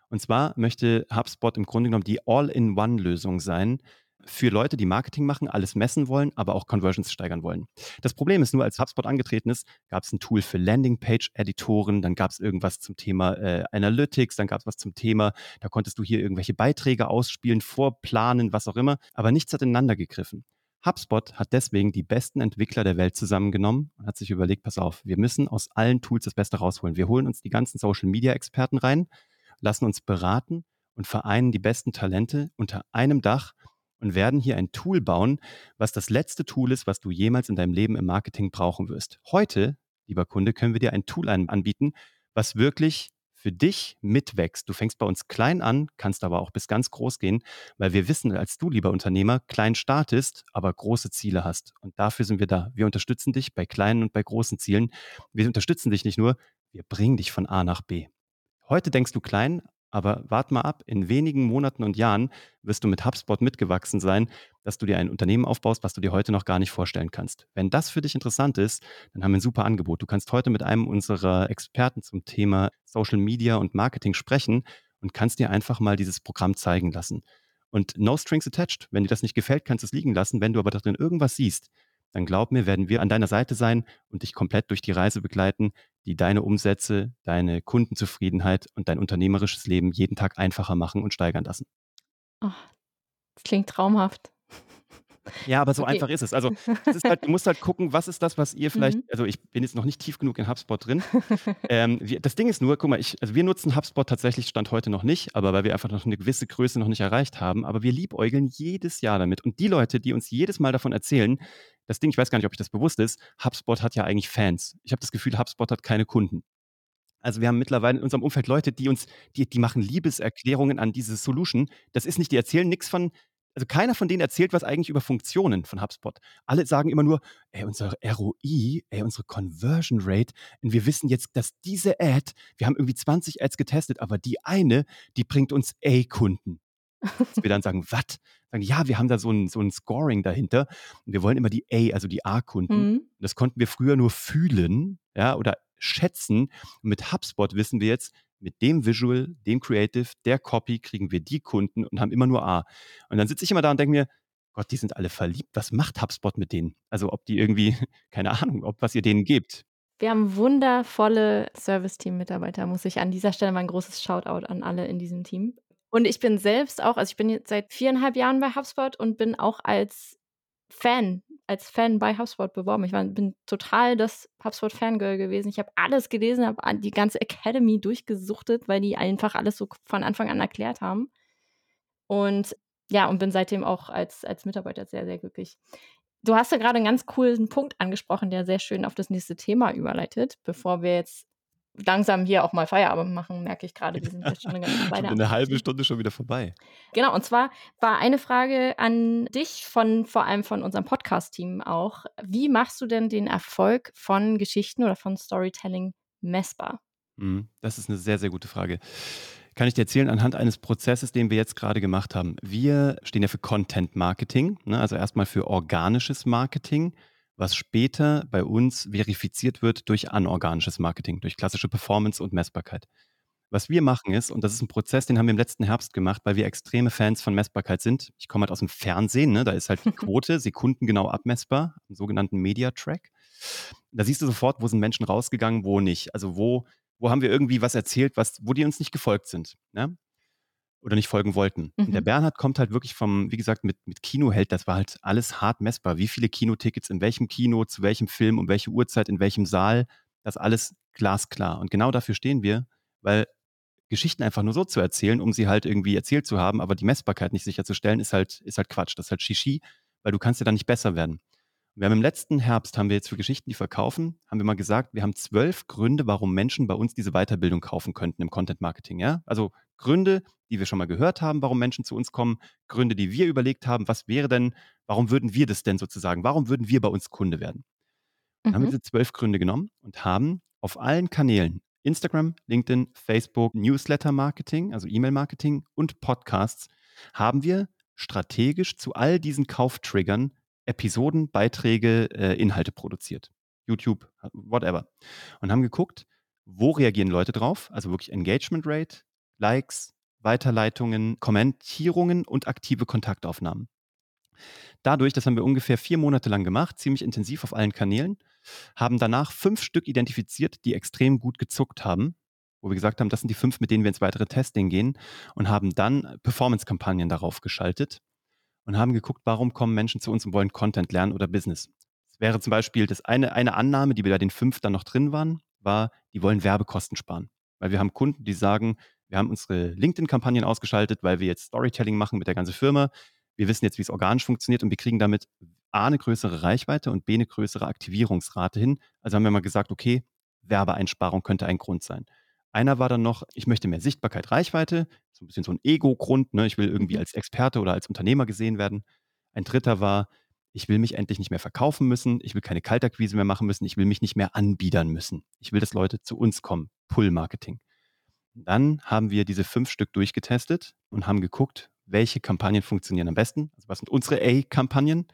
Speaker 2: Und zwar möchte HubSpot im Grunde genommen die All-in-One-Lösung sein für Leute, die Marketing machen, alles messen wollen, aber auch Conversions steigern wollen. Das Problem ist nur, als HubSpot angetreten ist, gab es ein Tool für Landingpage-Editoren, dann gab es irgendwas zum Thema äh, Analytics, dann gab es was zum Thema, da konntest du hier irgendwelche Beiträge ausspielen, vorplanen, was auch immer, aber nichts hat ineinander gegriffen. HubSpot hat deswegen die besten Entwickler der Welt zusammengenommen und hat sich überlegt, pass auf, wir müssen aus allen Tools das Beste rausholen. Wir holen uns die ganzen Social-Media-Experten rein, lassen uns beraten und vereinen die besten Talente unter einem Dach und werden hier ein Tool bauen, was das letzte Tool ist, was du jemals in deinem Leben im Marketing brauchen wirst. Heute, lieber Kunde, können wir dir ein Tool anbieten, was wirklich für dich mitwächst. Du fängst bei uns klein an, kannst aber auch bis ganz groß gehen, weil wir wissen, als du, lieber Unternehmer, klein startest, aber große Ziele hast. Und dafür sind wir da. Wir unterstützen dich bei kleinen und bei großen Zielen. Wir unterstützen dich nicht nur, wir bringen dich von A nach B. Heute denkst du klein, aber wart mal ab, in wenigen Monaten und Jahren wirst du mit HubSpot mitgewachsen sein, dass du dir ein Unternehmen aufbaust, was du dir heute noch gar nicht vorstellen kannst. Wenn das für dich interessant ist, dann haben wir ein super Angebot. Du kannst heute mit einem unserer Experten zum Thema Social Media und Marketing sprechen und kannst dir einfach mal dieses Programm zeigen lassen. Und no strings attached. Wenn dir das nicht gefällt, kannst du es liegen lassen. Wenn du aber darin irgendwas siehst, dann glaub mir, werden wir an deiner Seite sein und dich komplett durch die Reise begleiten, die deine Umsätze, deine Kundenzufriedenheit und dein unternehmerisches Leben jeden Tag einfacher machen und steigern lassen.
Speaker 1: Oh, das klingt traumhaft.
Speaker 2: Ja, aber so
Speaker 1: Okay.
Speaker 2: einfach ist es. Also, es ist halt du musst halt gucken, was ist das, was ihr (laughs) vielleicht
Speaker 1: Mhm.
Speaker 2: also, ich bin jetzt noch nicht tief genug in HubSpot drin. (laughs) Ähm, wir das Ding ist nur, guck mal, ich also, wir nutzen HubSpot tatsächlich Stand heute noch nicht, aber weil wir einfach noch eine gewisse Größe noch nicht erreicht haben. Aber wir liebäugeln jedes Jahr damit. Und die Leute, die uns jedes Mal davon erzählen das Ding, ich weiß gar nicht, ob euch das bewusst ist, HubSpot hat ja eigentlich Fans. Ich habe das Gefühl, HubSpot hat keine Kunden. Also, wir haben mittlerweile in unserem Umfeld Leute, die uns die die machen Liebeserklärungen an diese Solution. Das ist nicht die erzählen nix von also, keiner von denen erzählt was eigentlich über Funktionen von HubSpot. Alle sagen immer nur: „Ey, unser ROI, ey, unsere Conversion Rate und wir wissen jetzt, dass diese Ad wir haben irgendwie 20 Ads getestet, aber die eine, die bringt uns A-Kunden.“ Dass wir dann sagen: „Was?“ Sagen: „Ja, wir haben da so 'n so 'n Scoring dahinter und wir wollen immer die A, also die A-Kunden.“
Speaker 1: Mhm.
Speaker 2: Das konnten wir früher nur fühlen, ja, oder schätzen. Und mit HubSpot wissen wir jetzt, mit dem Visual, dem Creative, der Copy kriegen wir die Kunden und haben immer nur A. Und dann sitze ich immer da und denke mir, Gott, die sind alle verliebt. Was macht HubSpot mit denen? Also ob die irgendwie, (laughs) keine Ahnung, ob was ihr denen gebt.
Speaker 1: Wir haben wundervolle Service-Team-Mitarbeiter, muss ich an dieser Stelle mal ein großes Shoutout an alle in diesem Team. Und ich bin selbst auch, also ich bin jetzt seit viereinhalb Jahren bei HubSpot und bin auch als Fan, als Fan bei HubSpot beworben. Ich war, bin total das HubSpot-Fangirl gewesen. Ich habe alles gelesen, habe die ganze Academy durchgesuchtet, weil die einfach alles so von Anfang an erklärt haben. Und ja, und bin seitdem auch als, als Mitarbeiter sehr, sehr glücklich. Du hast ja gerade einen ganz coolen Punkt angesprochen, der sehr schön auf das nächste Thema überleitet, bevor wir jetzt langsam hier auch mal Feierabend machen, merke ich gerade. Wir sind jetzt schon eine, ganze (laughs)
Speaker 2: Weile eine halbe Stunde schon wieder vorbei.
Speaker 1: Genau, und zwar war eine Frage an dich von vor allem von unserem Podcast-Team auch. Wie machst du denn den Erfolg von Geschichten oder von Storytelling messbar?
Speaker 2: Mhm, das ist eine sehr, sehr gute Frage kann ich dir erzählen, anhand eines Prozesses, den wir jetzt gerade gemacht haben. Wir stehen ja für Content Marketing, ne? also erstmal für organisches Marketing, was später bei uns verifiziert wird durch anorganisches Marketing, durch klassische Performance und Messbarkeit. Was wir machen ist, und das ist ein Prozess, den haben wir im letzten Herbst gemacht, weil wir extreme Fans von Messbarkeit sind. Ich komme halt aus dem Fernsehen, ne? da ist halt die (laughs) Quote sekundengenau abmessbar, einen sogenannten Media Track. Da siehst du sofort, wo sind Menschen rausgegangen, wo nicht. Also wo wo haben wir irgendwie was erzählt, was, wo die uns nicht gefolgt sind. Ne? Oder nicht folgen wollten. Mhm. Und der mhm. Bernhard kommt halt wirklich vom, wie gesagt, mit, mit Kinoheld, das war halt alles hart messbar. Wie viele Kinotickets in welchem Kino, zu welchem Film, um welche Uhrzeit, in welchem Saal, das alles glasklar. Und genau dafür stehen wir, weil Geschichten einfach nur so zu erzählen, um sie halt irgendwie erzählt zu haben, aber die Messbarkeit nicht sicherzustellen, ist halt, ist halt Quatsch. Das ist halt Shishi, weil du kannst ja dann nicht besser werden. Wir haben im letzten Herbst, haben wir jetzt für Geschichten, die verkaufen, haben wir mal gesagt, wir haben zwölf Gründe, warum Menschen bei uns diese Weiterbildung kaufen könnten im Content Marketing. Ja? Also Gründe, die wir schon mal gehört haben, warum Menschen zu uns kommen, Gründe, die wir überlegt haben, was wäre denn, warum würden wir das denn sozusagen, warum würden wir bei uns Kunde werden? Dann mhm. haben wir diese zwölf Gründe genommen und haben auf allen Kanälen, Instagram, LinkedIn, Facebook, Newsletter Marketing, also E-Mail-Marketing und Podcasts, haben wir strategisch zu all diesen Kauftriggern Episoden, Beiträge, äh, Inhalte produziert. YouTube, whatever. Und haben geguckt, wo reagieren Leute drauf, also wirklich Engagement Rate, Likes, Weiterleitungen, Kommentierungen und aktive Kontaktaufnahmen. Dadurch, das haben wir ungefähr vier Monate lang gemacht, ziemlich intensiv auf allen Kanälen, haben danach fünf Stück identifiziert, die extrem gut gezuckt haben, wo wir gesagt haben, das sind die fünf, mit denen wir ins weitere Testing gehen und haben dann Performance-Kampagnen darauf geschaltet und haben geguckt, warum kommen Menschen zu uns und wollen Content lernen oder Business. Das wäre zum Beispiel das eine, eine Annahme, die bei den fünf dann noch drin waren, war, die wollen Werbekosten sparen. Weil wir haben Kunden, die sagen, wir haben unsere LinkedIn-Kampagnen ausgeschaltet, weil wir jetzt Storytelling machen mit der ganzen Firma. Wir wissen jetzt, wie es organisch funktioniert und wir kriegen damit A, eine größere Reichweite und B, eine größere Aktivierungsrate hin. Also haben wir mal gesagt, okay, Werbeeinsparung könnte ein Grund sein. Einer war dann noch, ich möchte mehr Sichtbarkeit, Reichweite, so ein bisschen so ein Ego-Grund, ne? ich will irgendwie mhm. als Experte oder als Unternehmer gesehen werden. Ein dritter war, ich will mich endlich nicht mehr verkaufen müssen, ich will keine Kaltakquise mehr machen müssen, ich will mich nicht mehr anbiedern müssen. Ich will, dass Leute zu uns kommen, Pull-Marketing. Dann haben wir diese fünf Stück durchgetestet und haben geguckt, welche Kampagnen funktionieren am besten, also was sind unsere A-Kampagnen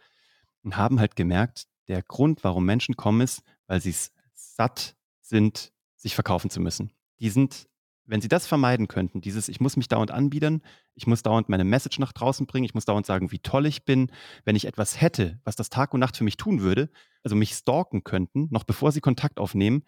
Speaker 2: und haben halt gemerkt, der Grund, warum Menschen kommen, ist, weil sie es satt sind, sich verkaufen zu müssen die sind, wenn sie das vermeiden könnten, dieses, ich muss mich dauernd anbiedern, ich muss dauernd meine Message nach draußen bringen, ich muss dauernd sagen, wie toll ich bin, wenn ich etwas hätte, was das Tag und Nacht für mich tun würde, also mich stalken könnten, noch bevor sie Kontakt aufnehmen,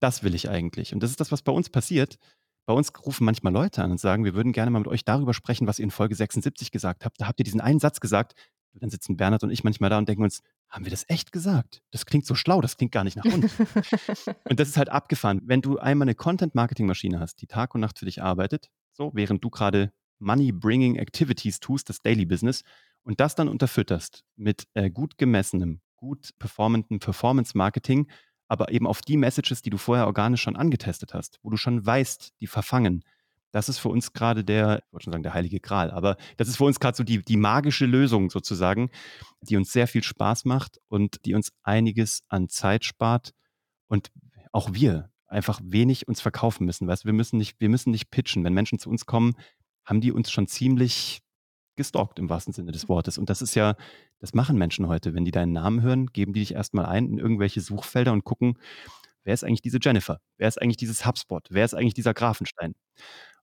Speaker 2: das will ich eigentlich. Und das ist das, was bei uns passiert. Bei uns rufen manchmal Leute an und sagen, wir würden gerne mal mit euch darüber sprechen, was ihr in Folge 76 gesagt habt. Da habt ihr diesen einen Satz gesagt. Dann sitzen Bernhard und ich manchmal da und denken uns, haben wir das echt gesagt? Das klingt so schlau, das klingt gar nicht nach uns. (laughs) und das ist halt abgefahren. Wenn du einmal eine Content-Marketing-Maschine hast, die Tag und Nacht für dich arbeitet, so während du gerade Money-Bringing Activities tust, das Daily Business, und das dann unterfütterst mit äh, gut gemessenem, gut performenden Performance-Marketing, aber eben auf die Messages, die du vorher organisch schon angetestet hast, wo du schon weißt, die verfangen, das ist für uns gerade der, ich wollte schon sagen, der heilige Gral, aber das ist für uns gerade so die, die magische Lösung sozusagen, die uns sehr viel Spaß macht und die uns einiges an Zeit spart und auch wir einfach wenig uns verkaufen müssen. Weißt wir müssen nicht, wir müssen nicht pitchen. Wenn Menschen zu uns kommen, haben die uns schon ziemlich gestalkt im wahrsten Sinne des Wortes. Und das ist ja, das machen Menschen heute. Wenn die deinen Namen hören, geben die dich erstmal ein in irgendwelche Suchfelder und gucken, wer ist eigentlich diese Jennifer? Wer ist eigentlich dieses HubSpot? Wer ist eigentlich dieser Grafenstein?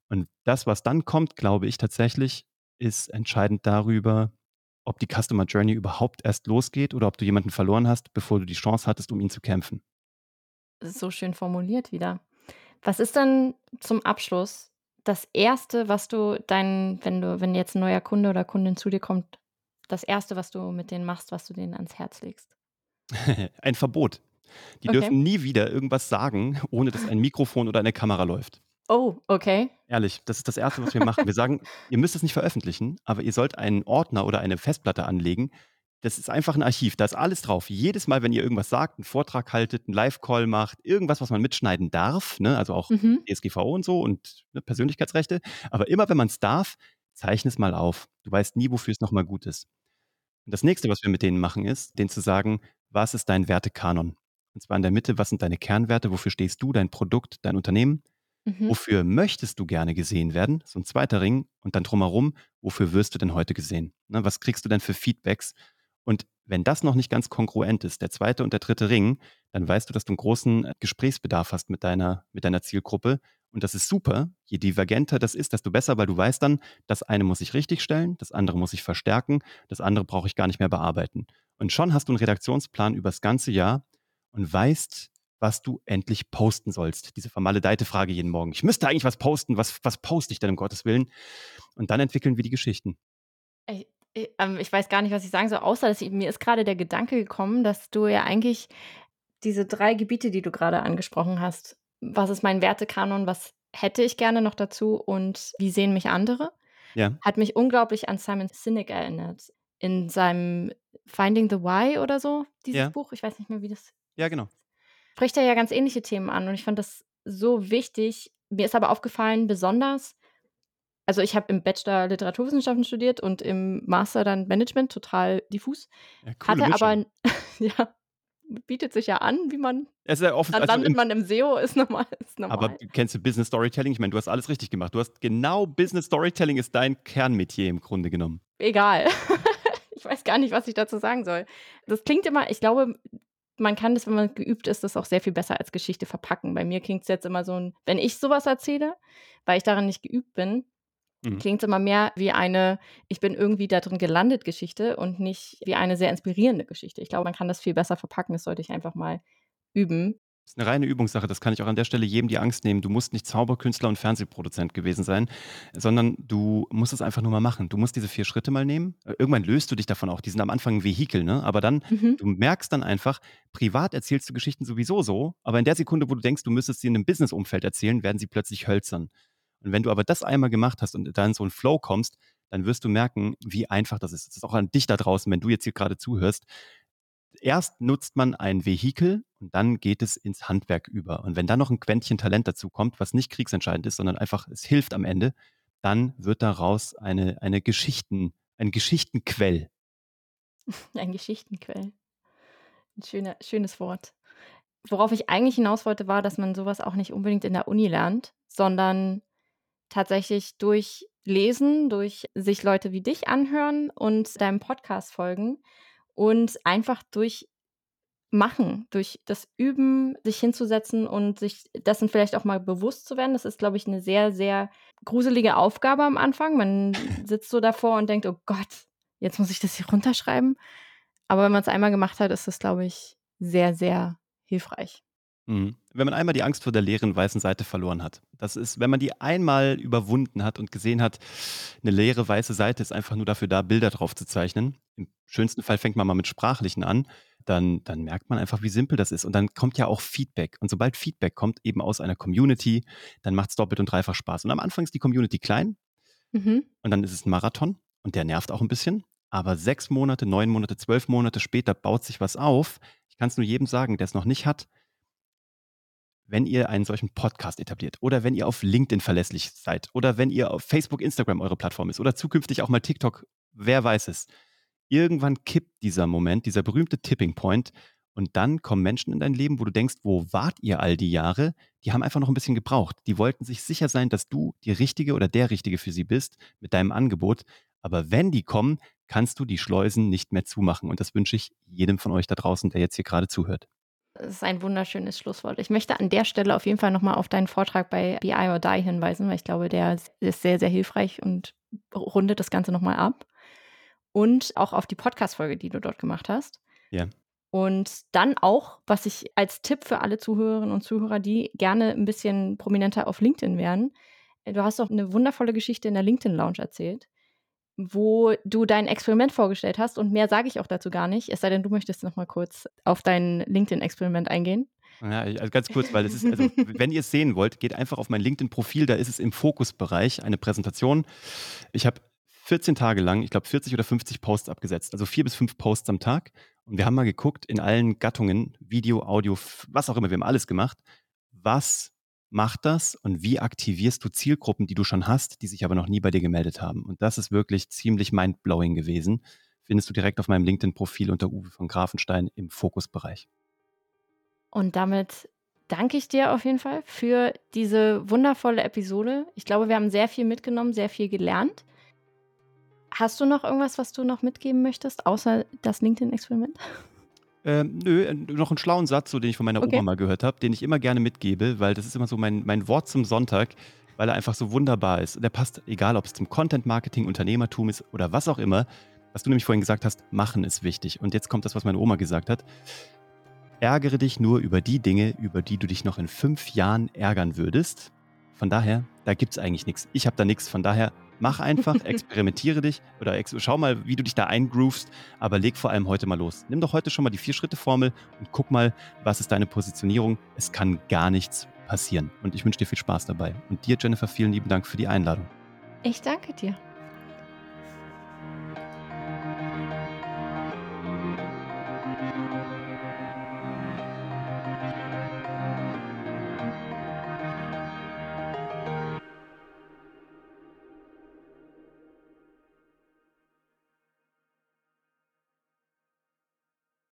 Speaker 2: Und das, was dann kommt, glaube ich tatsächlich, ist entscheidend darüber, ob die Customer Journey überhaupt erst losgeht oder ob du jemanden verloren hast, bevor du die Chance hattest, um ihn zu kämpfen.
Speaker 1: So schön formuliert wieder. Was ist denn zum Abschluss das Erste, was du deinen wenn du wenn jetzt 'n neuer Kunde oder Kundin zu dir kommt, das Erste, was du mit denen machst, was du denen ans Herz legst? (laughs)
Speaker 2: Ein Verbot. Die
Speaker 1: Okay.
Speaker 2: dürfen nie wieder irgendwas sagen, ohne dass ein Mikrofon oder eine Kamera läuft.
Speaker 1: Oh, okay.
Speaker 2: Ehrlich, das ist das Erste, was wir machen. Wir sagen: (laughs) „Ihr müsst es nicht veröffentlichen, aber ihr sollt einen Ordner oder eine Festplatte anlegen. Das ist einfach 'n Archiv, da ist alles drauf. Jedes Mal, wenn ihr irgendwas sagt, 'n Vortrag haltet, 'n Live-Call macht, irgendwas, was man mitschneiden darf, ne, also auch
Speaker 1: Mhm.
Speaker 2: DSGVO und so und, ne, Persönlichkeitsrechte, aber immer, wenn man's darf, zeichne es mal auf. Du weißt nie, wofür es noch mal gut ist.“ Und das Nächste, was wir mit denen machen, ist, denen zu sagen: „Was ist dein Wertekanon?“ Und zwar in der Mitte, was sind deine Kernwerte? Wofür stehst du, dein Produkt, dein Unternehmen?
Speaker 1: Mhm.
Speaker 2: Wofür möchtest du gerne gesehen werden? So 'n zweiter Ring und dann drumherum, wofür wirst du denn heute gesehen? Ne, was kriegst du denn für Feedbacks? Und wenn das noch nicht ganz kongruent ist, der zweite und der dritte Ring, dann weißt du, dass du 'n großen Gesprächsbedarf hast mit deiner mit deiner Zielgruppe. Und das ist super. Je divergenter das ist, desto besser, weil du weißt dann, das eine muss ich richtigstellen, das andere muss ich verstärken, das andere brauche ich gar nicht mehr bearbeiten. Und schon hast du 'n Redaktionsplan übers ganze Jahr und weißt, was du endlich posten sollst. Diese vermaledeite Frage jeden Morgen: „Ich müsste eigentlich was posten. Was was poste ich denn um Gottes Willen?“ Und dann entwickeln wir die Geschichten.
Speaker 1: Äh, ähm, ich weiß gar nicht, was ich sagen soll, außer dass ich mir ist grade der Gedanke gekommen, dass du ja eigentlich diese 3 Gebiete, die du grade angesprochen hast was ist mein Wertekanon, was hätte ich gerne noch dazu und wie sehen mich andere,
Speaker 2: Ja.
Speaker 1: hat mich unglaublich an Simon Sinek erinnert. In seinem „Finding the Why“ oder so, dieses
Speaker 2: Ja.
Speaker 1: Buch, ich weiß nicht mehr, wie das
Speaker 2: Ja, genau.
Speaker 1: spricht er ja ganz ähnliche Themen an und ich fand das so wichtig. Mir ist aber aufgefallen, besonders also, ich habe im Bachelor Literaturwissenschaften studiert und im Master dann Management, total diffus,
Speaker 2: Ja,
Speaker 1: hatte aber
Speaker 2: Mischung.
Speaker 1: 'n (laughs) ja, bietet sich ja an, wie man
Speaker 2: Es ist ja offen
Speaker 1: dann
Speaker 2: also,
Speaker 1: landet
Speaker 2: im
Speaker 1: man im SEO, ist normal (laughs) ist
Speaker 2: Aber
Speaker 1: normal.
Speaker 2: kennst du Business Storytelling? Ich meine, du hast alles richtig gemacht. Du hast genau Business Storytelling ist dein Kernmetier im Grunde genommen.
Speaker 1: Egal. (laughs) Ich weiß gar nicht, was ich dazu sagen soll. Das klingt immer ich glaube, man kann das, wenn man geübt ist, das auch sehr viel besser als Geschichte verpacken. Bei mir klingt's jetzt immer so 'n wenn ich so was erzähle, weil ich darin nicht geübt bin,
Speaker 2: Mhm.
Speaker 1: klingt's immer mehr wie eine „Ich bin irgendwie da drin gelandet“ Geschichte und nicht wie eine sehr inspirierende Geschichte. Ich glaube, man kann das viel besser verpacken. Das sollte ich einfach mal üben.
Speaker 2: Ist 'ne reine Übungssache. Das kann ich auch an der Stelle jedem die Angst nehmen. Du musst nicht Zauberkünstler und Fernsehproduzent gewesen sein, sondern du musst es einfach nur mal machen. Du musst diese 4 Schritte mal nehmen. Äh, irgendwann löst du dich davon auch. Die sind am Anfang 'n Vehikel, ne? Aber dann
Speaker 1: Mhm.
Speaker 2: du merkst dann einfach, privat erzählst du Geschichten sowieso so, aber in der Sekunde, wo du denkst, du müsstest sie in 'nem Businessumfeld erzählen, werden sie plötzlich hölzern. Und wenn du aber das einmal gemacht hast und da in so 'n Flow kommst, dann wirst du merken, wie einfach das ist. Das ist auch an dich da draußen, wenn du jetzt hier grade zuhörst. Erst nutzt man ein Vehikel und dann geht es ins Handwerk über. Und wenn dann noch 'n Quäntchen Talent dazukommt, was nicht kriegsentscheidend ist, sondern einfach es hilft am Ende, dann wird daraus eine eine Geschichten ein Geschichtenquell. (laughs)
Speaker 1: Ein Geschichtenquell. 'N schöner schönes Wort. Worauf ich eigentlich hinaus wollte, war, dass man so was auch nicht unbedingt in der Uni lernt, sondern tatsächlich durch Lesen, durch sich Leute wie dich anhören und deinem Podcast folgen und einfach durch Machen, durch das Üben, sich hinzusetzen und sich dessen vielleicht auch mal bewusst zu werden. Das ist, glaube ich, 'ne sehr, sehr gruselige Aufgabe am Anfang. Man (clears throat) sitzt so davor und denkt: „Oh Gott, jetzt muss ich das hier runterschreiben.“ Aber wenn man's einmal gemacht hat, ist das, glaube ich, sehr, sehr hilfreich.
Speaker 2: Mhm. Wenn man einmal die Angst vor der leeren weißen Seite verloren hat. Das ist wenn man die einmal überwunden hat und gesehen hat, 'ne leere weiße Seite ist einfach nur dafür da, Bilder drauf zu zeichnen. Im schönsten Fall fängt man mal mit Sprachlichen an, dann dann merkt man einfach, wie simpel das ist. Und dann kommt ja auch Feedback. Und sobald Feedback kommt, eben aus einer Community, dann macht's doppelt und dreifach Spaß. Und am Anfang ist die Community klein
Speaker 1: Mhm.
Speaker 2: und dann ist es 'n Marathon und der nervt auch 'n bisschen. Aber 6 Monate, 9 Monate, 12 Monate später baut sich was auf. Ich kann's nur jedem sagen, der's noch nicht hat wenn ihr einen solchen Podcast etabliert oder wenn ihr auf LinkedIn verlässlich seid oder wenn ihr auf Facebook, Instagram eure Plattform ist oder zukünftig auch mal TikTok, wer weiß es. Irgendwann kippt dieser Moment, dieser berühmte Tipping Point und dann kommen Menschen in dein Leben, wo du denkst: „Wo wart ihr all die Jahre?“ Die haben einfach noch 'n bisschen gebraucht. Die wollten sich sicher sein, dass du die Richtige oder der Richtige für sie bist mit deinem Angebot. Aber wenn die kommen, kannst du die Schleusen nicht mehr zumachen. Und das wünsche ich jedem von euch da draußen, der jetzt hier grade zuhört.
Speaker 1: Das ist ein wunderschönes Schlusswort. Ich möchte an der Stelle auf jeden Fall nochmal auf deinen Vortrag bei BI or Die hinweisen, weil ich glaube, der ist sehr, sehr hilfreich und rundet das Ganze nochmal ab. Und auch auf die Podcast-Folge, die du dort gemacht hast.
Speaker 2: Ja.
Speaker 1: Und dann auch, was ich als Tipp für alle Zuhörerinnen und Zuhörer, die gerne ein bisschen prominenter auf LinkedIn wären, du hast auch eine wundervolle Geschichte in der LinkedIn Lounge erzählt wo du dein Experiment vorgestellt hast. Und mehr sage ich auch dazu gar nicht, es sei denn, du möchtest noch mal kurz auf dein LinkedIn-Experiment eingehen.
Speaker 2: Ja, also ganz kurz, weil es ist, also, (laughs) wenn ihr es sehen wollt, geht einfach auf mein LinkedIn-Profil, da ist es im Fokusbereich eine Präsentation. Ich habe 14 Tage lang, ich glaube 40 oder 50 Posts abgesetzt, also vier bis fünf Posts am Tag. Und wir haben mal geguckt in allen Gattungen, Video, Audio, was auch immer, wir haben alles gemacht, was macht das und wie aktivierst du Zielgruppen, die du schon hast, die sich aber noch nie bei dir gemeldet haben? Und das ist wirklich ziemlich mindblowing gewesen. Findest du direkt auf meinem LinkedIn-Profil unter Uwe von Grafenstein im Fokusbereich.
Speaker 1: Und damit danke ich dir auf jeden Fall für diese wundervolle Episode. Ich glaube, wir haben sehr viel mitgenommen, sehr viel gelernt. Hast du noch irgendwas, was du noch mitgeben möchtest, außer das LinkedIn-Experiment?
Speaker 2: Ähm, nö, noch einen schlauen Satz, so, den ich von meiner
Speaker 1: Okay.
Speaker 2: Oma mal gehört habe, den ich immer gerne mitgebe, weil das ist immer so mein, mein Wort zum Sonntag, weil er einfach so wunderbar ist. Der passt, egal ob es zum Content Marketing, Unternehmertum ist oder was auch immer. Was du nämlich vorhin gesagt hast, machen ist wichtig. Und jetzt kommt das, was meine Oma gesagt hat. Ärgere dich nur über die Dinge, über die du dich noch in fünf Jahren ärgern würdest. Von daher, da gibt es eigentlich nichts. Ich habe da nichts. Von daher, mach einfach, experimentiere dich oder ex schau mal, wie du dich da eingroovst, aber leg vor allem heute mal los. Nimm doch heute schon mal die Vier-Schritte-Formel und guck mal, was ist deine Positionierung. Es kann gar nichts passieren. Und ich wünsche dir viel Spaß dabei. Und dir, Jennifer, vielen lieben Dank für die Einladung.
Speaker 1: Ich danke dir.